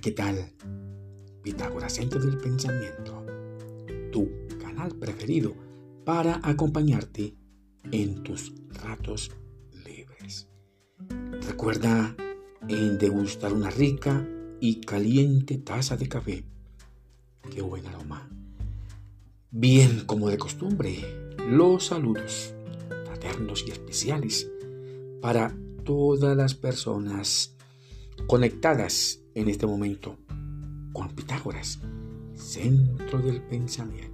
¿qué tal? Pitágoras Centro del Pensamiento, tu canal preferido para acompañarte en tus ratos libres. Recuerda en degustar una rica y caliente taza de café. Qué buen aroma. Bien, como de costumbre, los saludos fraternos y especiales para todas las personas conectadas en este momento con Pitágoras, centro del pensamiento.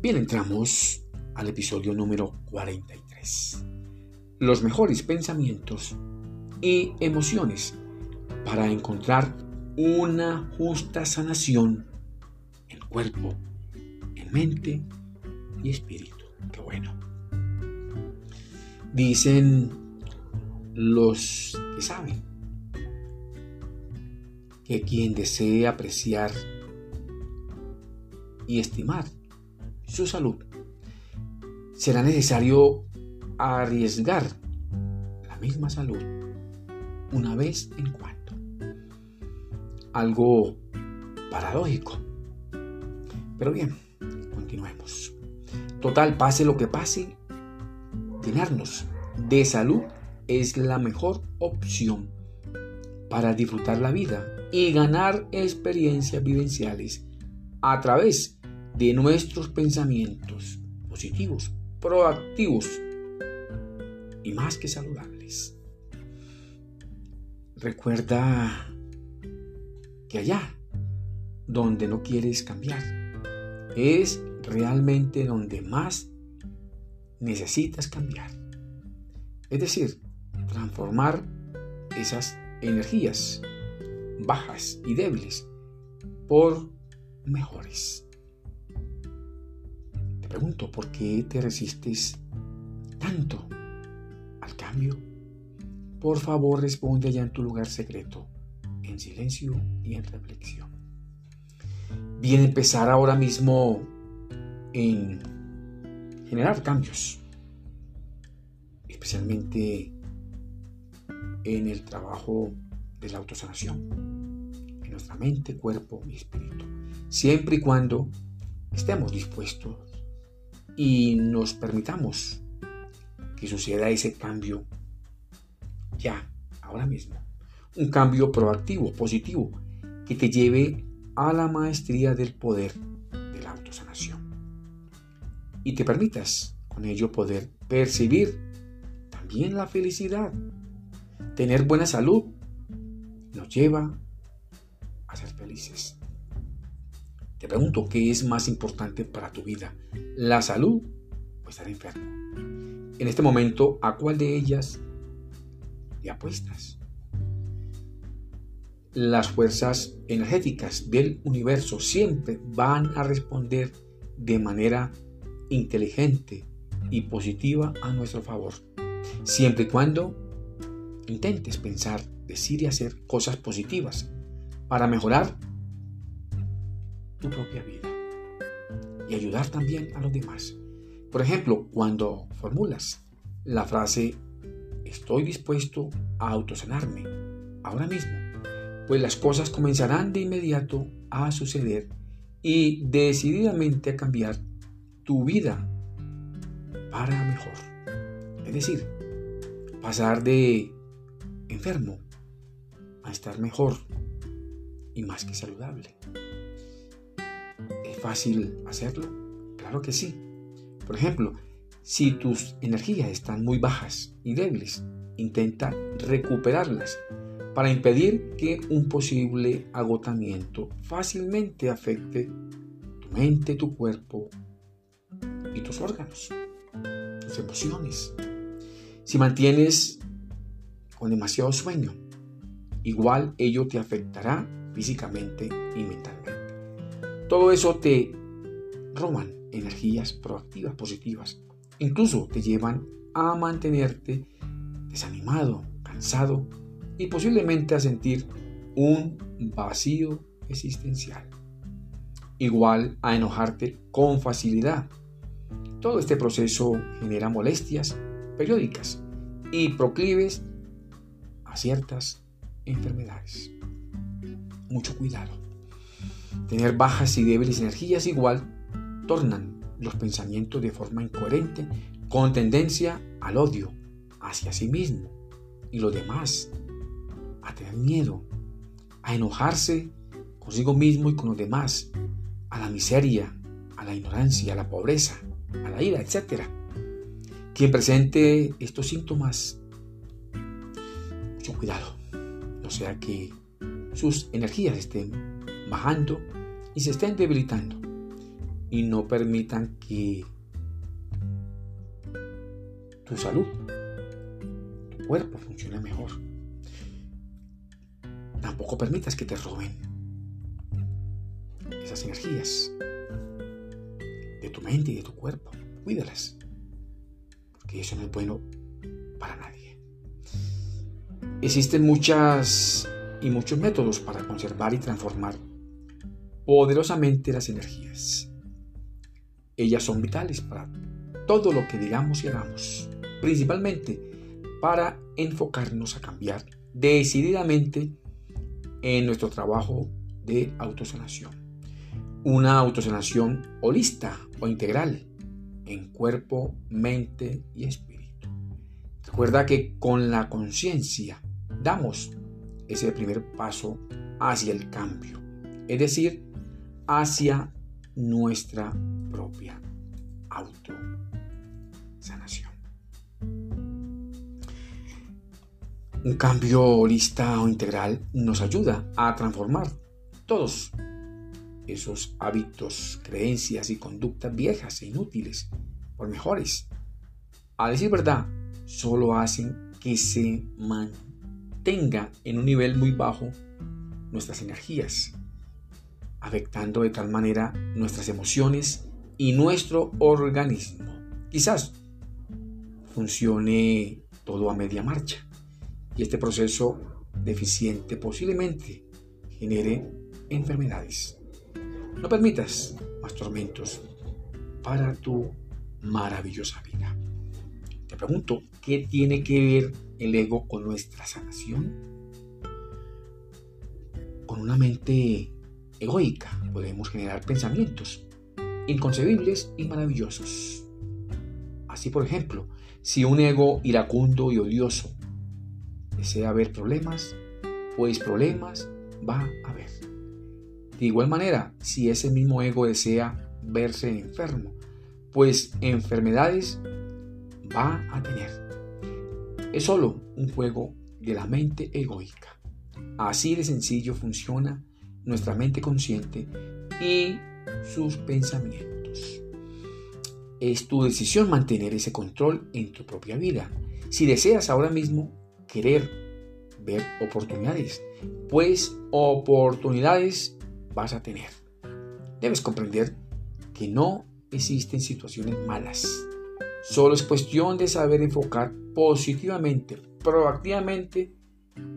Bien, entramos al episodio número 43. Los mejores pensamientos y emociones para encontrar una justa sanación en cuerpo, en mente y espíritu. Qué bueno. Dicen los que saben que quien desee apreciar y estimar su salud, será necesario arriesgar la misma salud una vez en cuando. Algo paradójico. Pero bien, continuemos. Total, pase lo que pase, llenarnos de salud es la mejor opción para disfrutar la vida y ganar experiencias vivenciales a través de nuestros pensamientos positivos, proactivos y más que saludables. Recuerda que allá donde no quieres cambiar es realmente donde más necesitas cambiar. Es decir, transformar esas energías bajas y débiles por mejores. Te pregunto, ¿por qué te resistes tanto al cambio? Por favor, responde allá en tu lugar secreto, en silencio y en reflexión. Bien, empezar ahora mismo en generar cambios, especialmente en el trabajo de la autosanación mente, cuerpo y espíritu. Siempre y cuando estemos dispuestos y nos permitamos que suceda ese cambio ya, ahora mismo. Un cambio proactivo, positivo, que te lleve a la maestría del poder de la autosanación. Y te permitas con ello poder percibir también la felicidad. Tener buena salud nos lleva Te pregunto, ¿qué es más importante para tu vida? ¿La salud o estar enfermo? En este momento, ¿a cuál de ellas le apuestas? Las fuerzas energéticas del universo siempre van a responder de manera inteligente y positiva a nuestro favor, siempre y cuando intentes pensar, decir y hacer cosas positivas para mejorar tu propia vida y ayudar también a los demás. Por ejemplo, cuando formulas la frase estoy dispuesto a autosanarme ahora mismo, pues las cosas comenzarán de inmediato a suceder y decididamente a cambiar tu vida para mejor. Es decir, pasar de enfermo a estar mejor y más que saludable. ¿Es fácil hacerlo? Claro que sí. Por ejemplo, si tus energías están muy bajas y débiles, intenta recuperarlas para impedir que un posible agotamiento fácilmente afecte tu mente, tu cuerpo y tus órganos, tus emociones. Si mantienes con demasiado sueño, igual ello te afectará físicamente y mentalmente. Todo eso te roban energías proactivas, positivas. Incluso te llevan a mantenerte desanimado, cansado y posiblemente a sentir un vacío existencial. Igual a enojarte con facilidad. Todo este proceso genera molestias periódicas y proclives a ciertas enfermedades. Mucho cuidado. Tener bajas y débiles energías igual tornan los pensamientos de forma incoherente con tendencia al odio hacia sí mismo y los demás, a tener miedo, a enojarse consigo mismo y con los demás, a la miseria, a la ignorancia, a la pobreza, a la ira, etc. Quien presente estos síntomas, mucho cuidado, no sea que sus energías estén bajando y se estén debilitando y no permitan que tu salud, tu cuerpo funcione mejor. Tampoco permitas que te roben esas energías de tu mente y de tu cuerpo. Cuídalas, porque eso no es bueno para nadie. Existen muchas y muchos métodos para conservar y transformar poderosamente las energías. Ellas son vitales para todo lo que digamos y hagamos, principalmente para enfocarnos a cambiar decididamente en nuestro trabajo de autosanación. Una autosanación holista o integral en cuerpo, mente y espíritu. Recuerda que con la conciencia damos ese primer paso hacia el cambio, es decir, hacia nuestra propia autosanación. Un cambio holista o integral nos ayuda a transformar todos esos hábitos, creencias y conductas viejas e inútiles por mejores. A decir verdad, solo hacen que se mantenga en un nivel muy bajo nuestras energías, afectando de tal manera nuestras emociones y nuestro organismo. Quizás funcione todo a media marcha y este proceso deficiente posiblemente genere enfermedades. No permitas más tormentos para tu maravillosa vida. Te pregunto, ¿qué tiene que ver el ego con nuestra sanación? Con una mente egoica podemos generar pensamientos inconcebibles y maravillosos. Así, por ejemplo, si un ego iracundo y odioso desea ver problemas, pues problemas va a haber. De igual manera, si ese mismo ego desea verse enfermo, pues enfermedades va a tener. Es solo un juego de la mente egoica. Así de sencillo funciona nuestra mente consciente y sus pensamientos. Es tu decisión mantener ese control en tu propia vida. Si deseas ahora mismo querer ver oportunidades, pues oportunidades vas a tener. Debes comprender que no existen situaciones malas. Solo es cuestión de saber enfocar positivamente, proactivamente,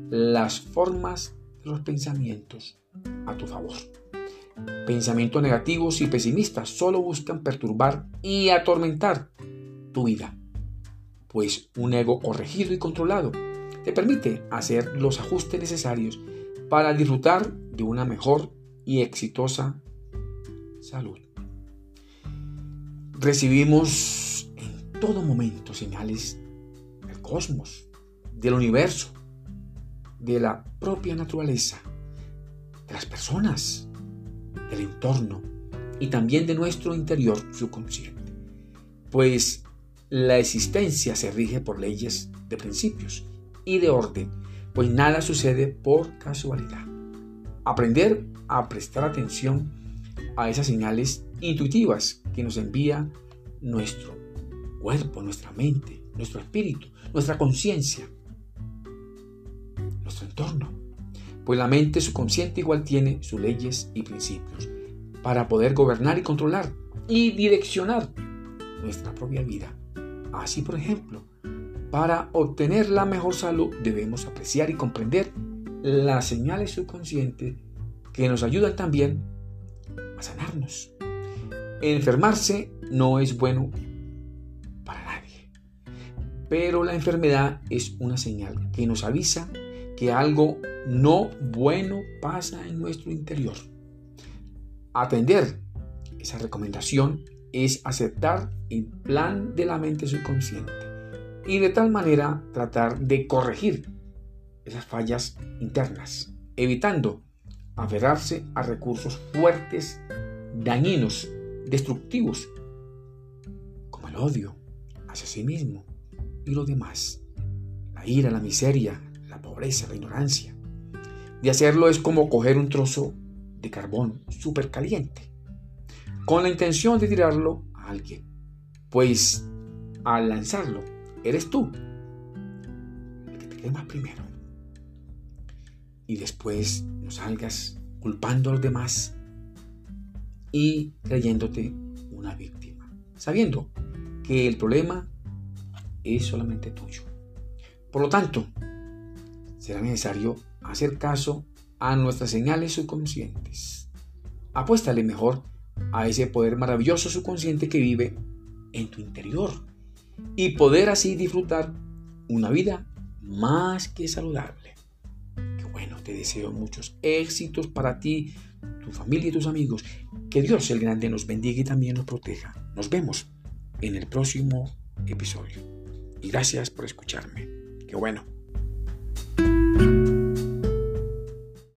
las formas de los pensamientos a tu favor. Pensamientos negativos y pesimistas solo buscan perturbar y atormentar tu vida, pues un ego corregido y controlado te permite hacer los ajustes necesarios para disfrutar de una mejor y exitosa salud. Recibimos todo momento señales del cosmos, del universo, de la propia naturaleza, de las personas, del entorno y también de nuestro interior subconsciente. Pues la existencia se rige por leyes de principios y de orden, pues nada sucede por casualidad. Aprender a prestar atención a esas señales intuitivas que nos envía nuestro cuerpo, nuestra mente, nuestro espíritu, nuestra conciencia, nuestro entorno. Pues la mente subconsciente igual tiene sus leyes y principios para poder gobernar y controlar y direccionar nuestra propia vida. Así, por ejemplo, para obtener la mejor salud debemos apreciar y comprender las señales subconscientes que nos ayudan también a sanarnos. Enfermarse no es bueno pero la enfermedad es una señal que nos avisa que algo no bueno pasa en nuestro interior. Atender esa recomendación es aceptar el plan de la mente subconsciente y de tal manera tratar de corregir esas fallas internas, evitando aferrarse a recursos fuertes, dañinos, destructivos, como el odio hacia sí mismo y lo demás, la ira, la miseria, la pobreza, la ignorancia. De hacerlo es como coger un trozo de carbón súper caliente, con la intención de tirarlo a alguien, pues al lanzarlo eres tú el que te quema primero. Y después no salgas culpando a los demás y creyéndote una víctima, sabiendo que el problema es solamente tuyo. Por lo tanto, será necesario hacer caso a nuestras señales subconscientes. Apuéstale mejor a ese poder maravilloso subconsciente que vive en tu interior y poder así disfrutar una vida más que saludable te deseo muchos éxitos para ti, tu familia y tus amigos. Que Dios el Grande nos bendiga y también nos proteja. Nos vemos en el próximo episodio. Gracias por escucharme. Qué bueno.